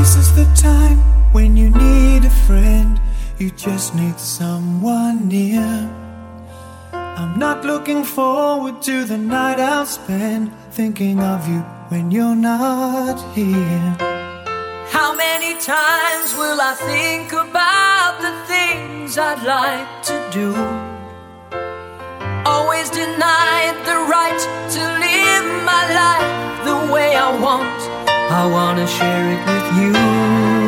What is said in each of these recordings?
This is the time when you need a friend, you just need someone near. I'm not looking forward to the night I'll spend thinking of you when you're not here. How many times will I think about the things I'd like to do? Always denied the right to live my life the way I want. I wanna share it with you.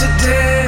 today.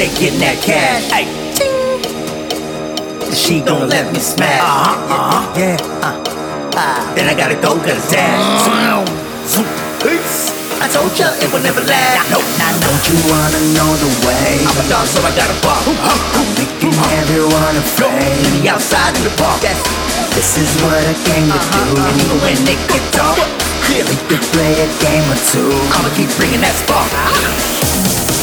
Stay getting that cash. Ay. She gon' let me smash. Uh-huh, uh-huh, yeah. Uh, uh, then I gotta go cause it's dash. Zoom, zoom, peace. I told ya it would never last. Nope, nah, Don't you wanna know the way? I'm a dog, so I gotta bark. Making everyone afraid. Meet me outside in the park. That's This is what I came to do. and even when they get dark, yeah, We could play a game or two. I'ma keep bringing that spark.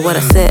What I said.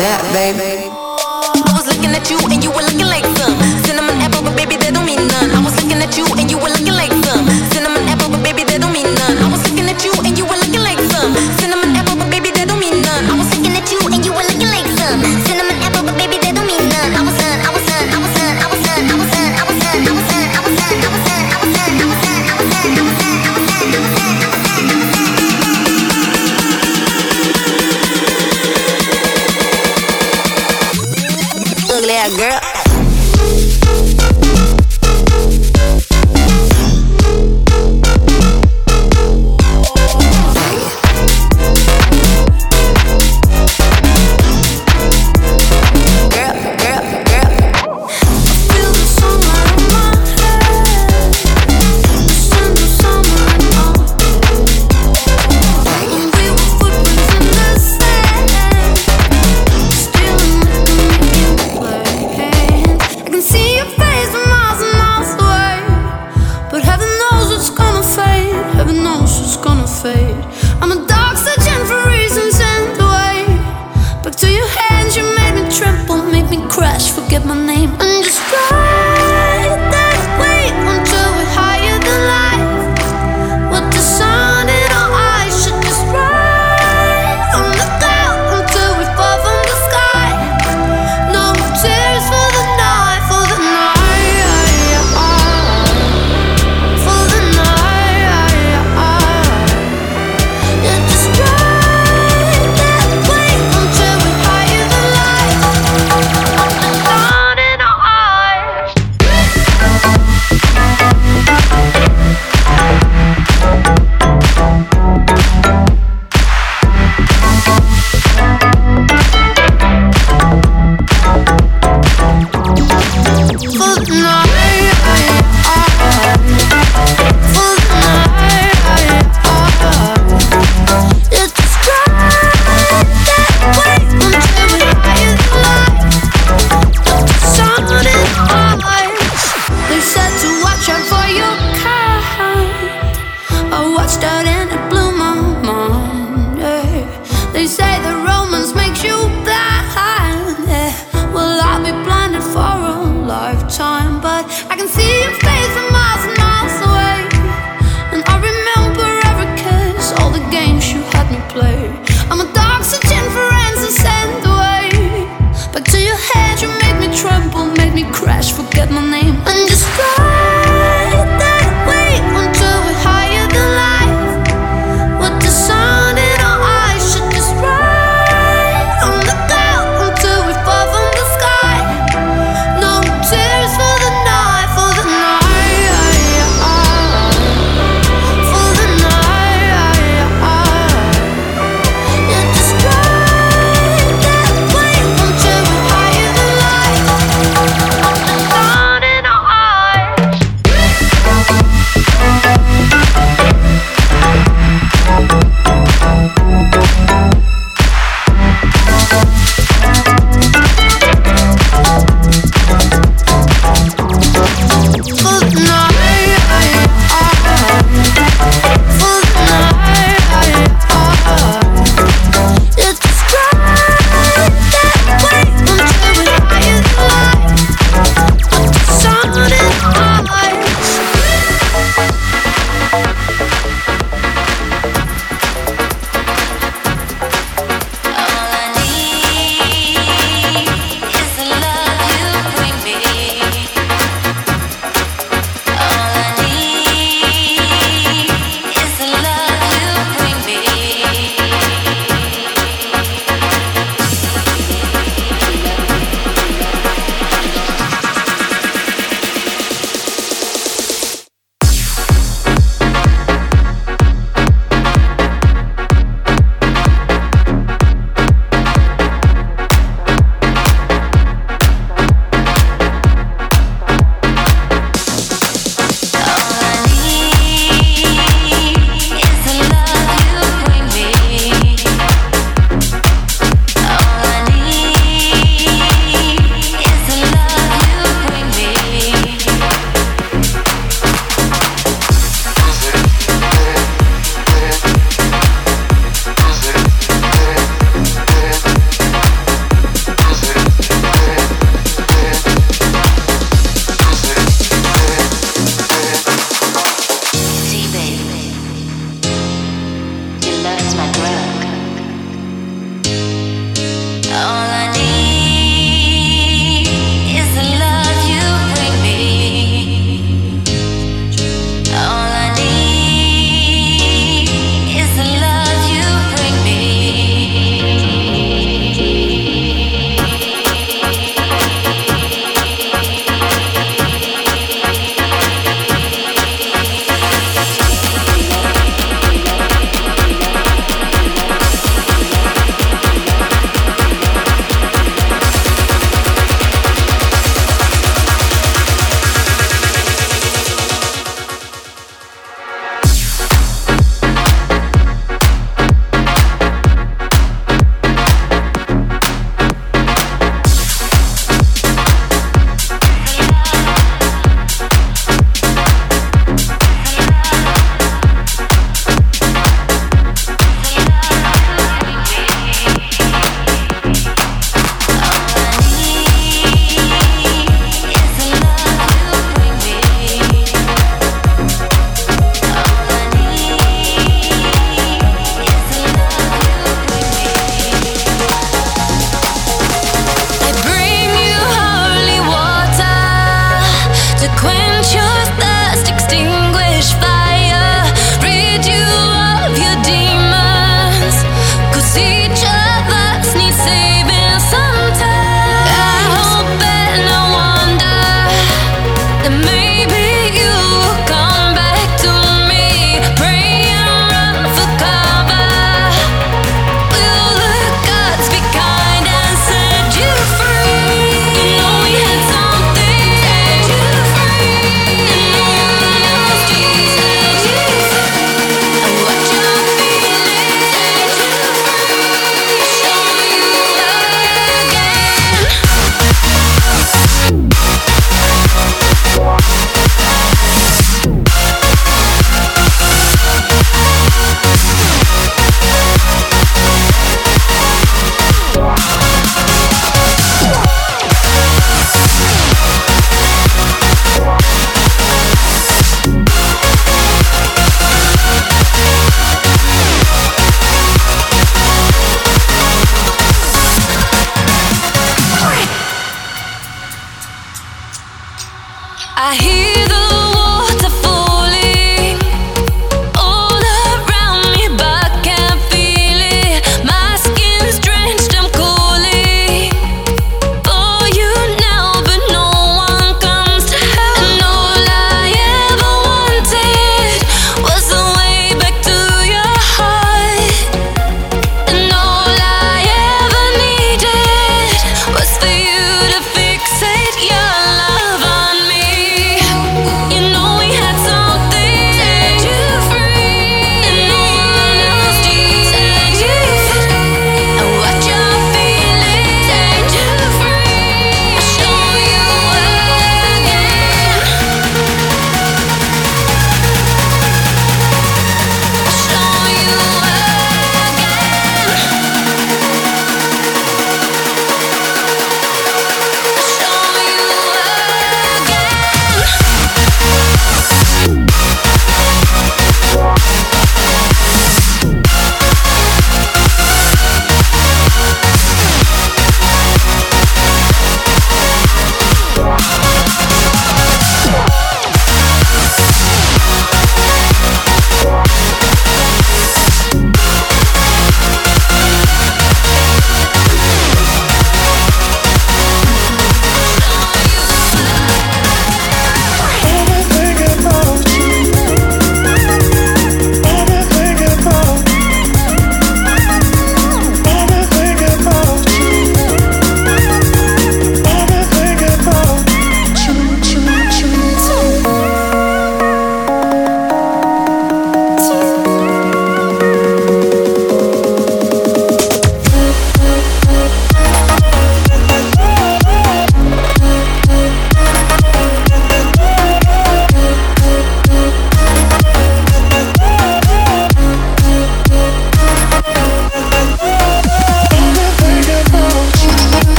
That, baby.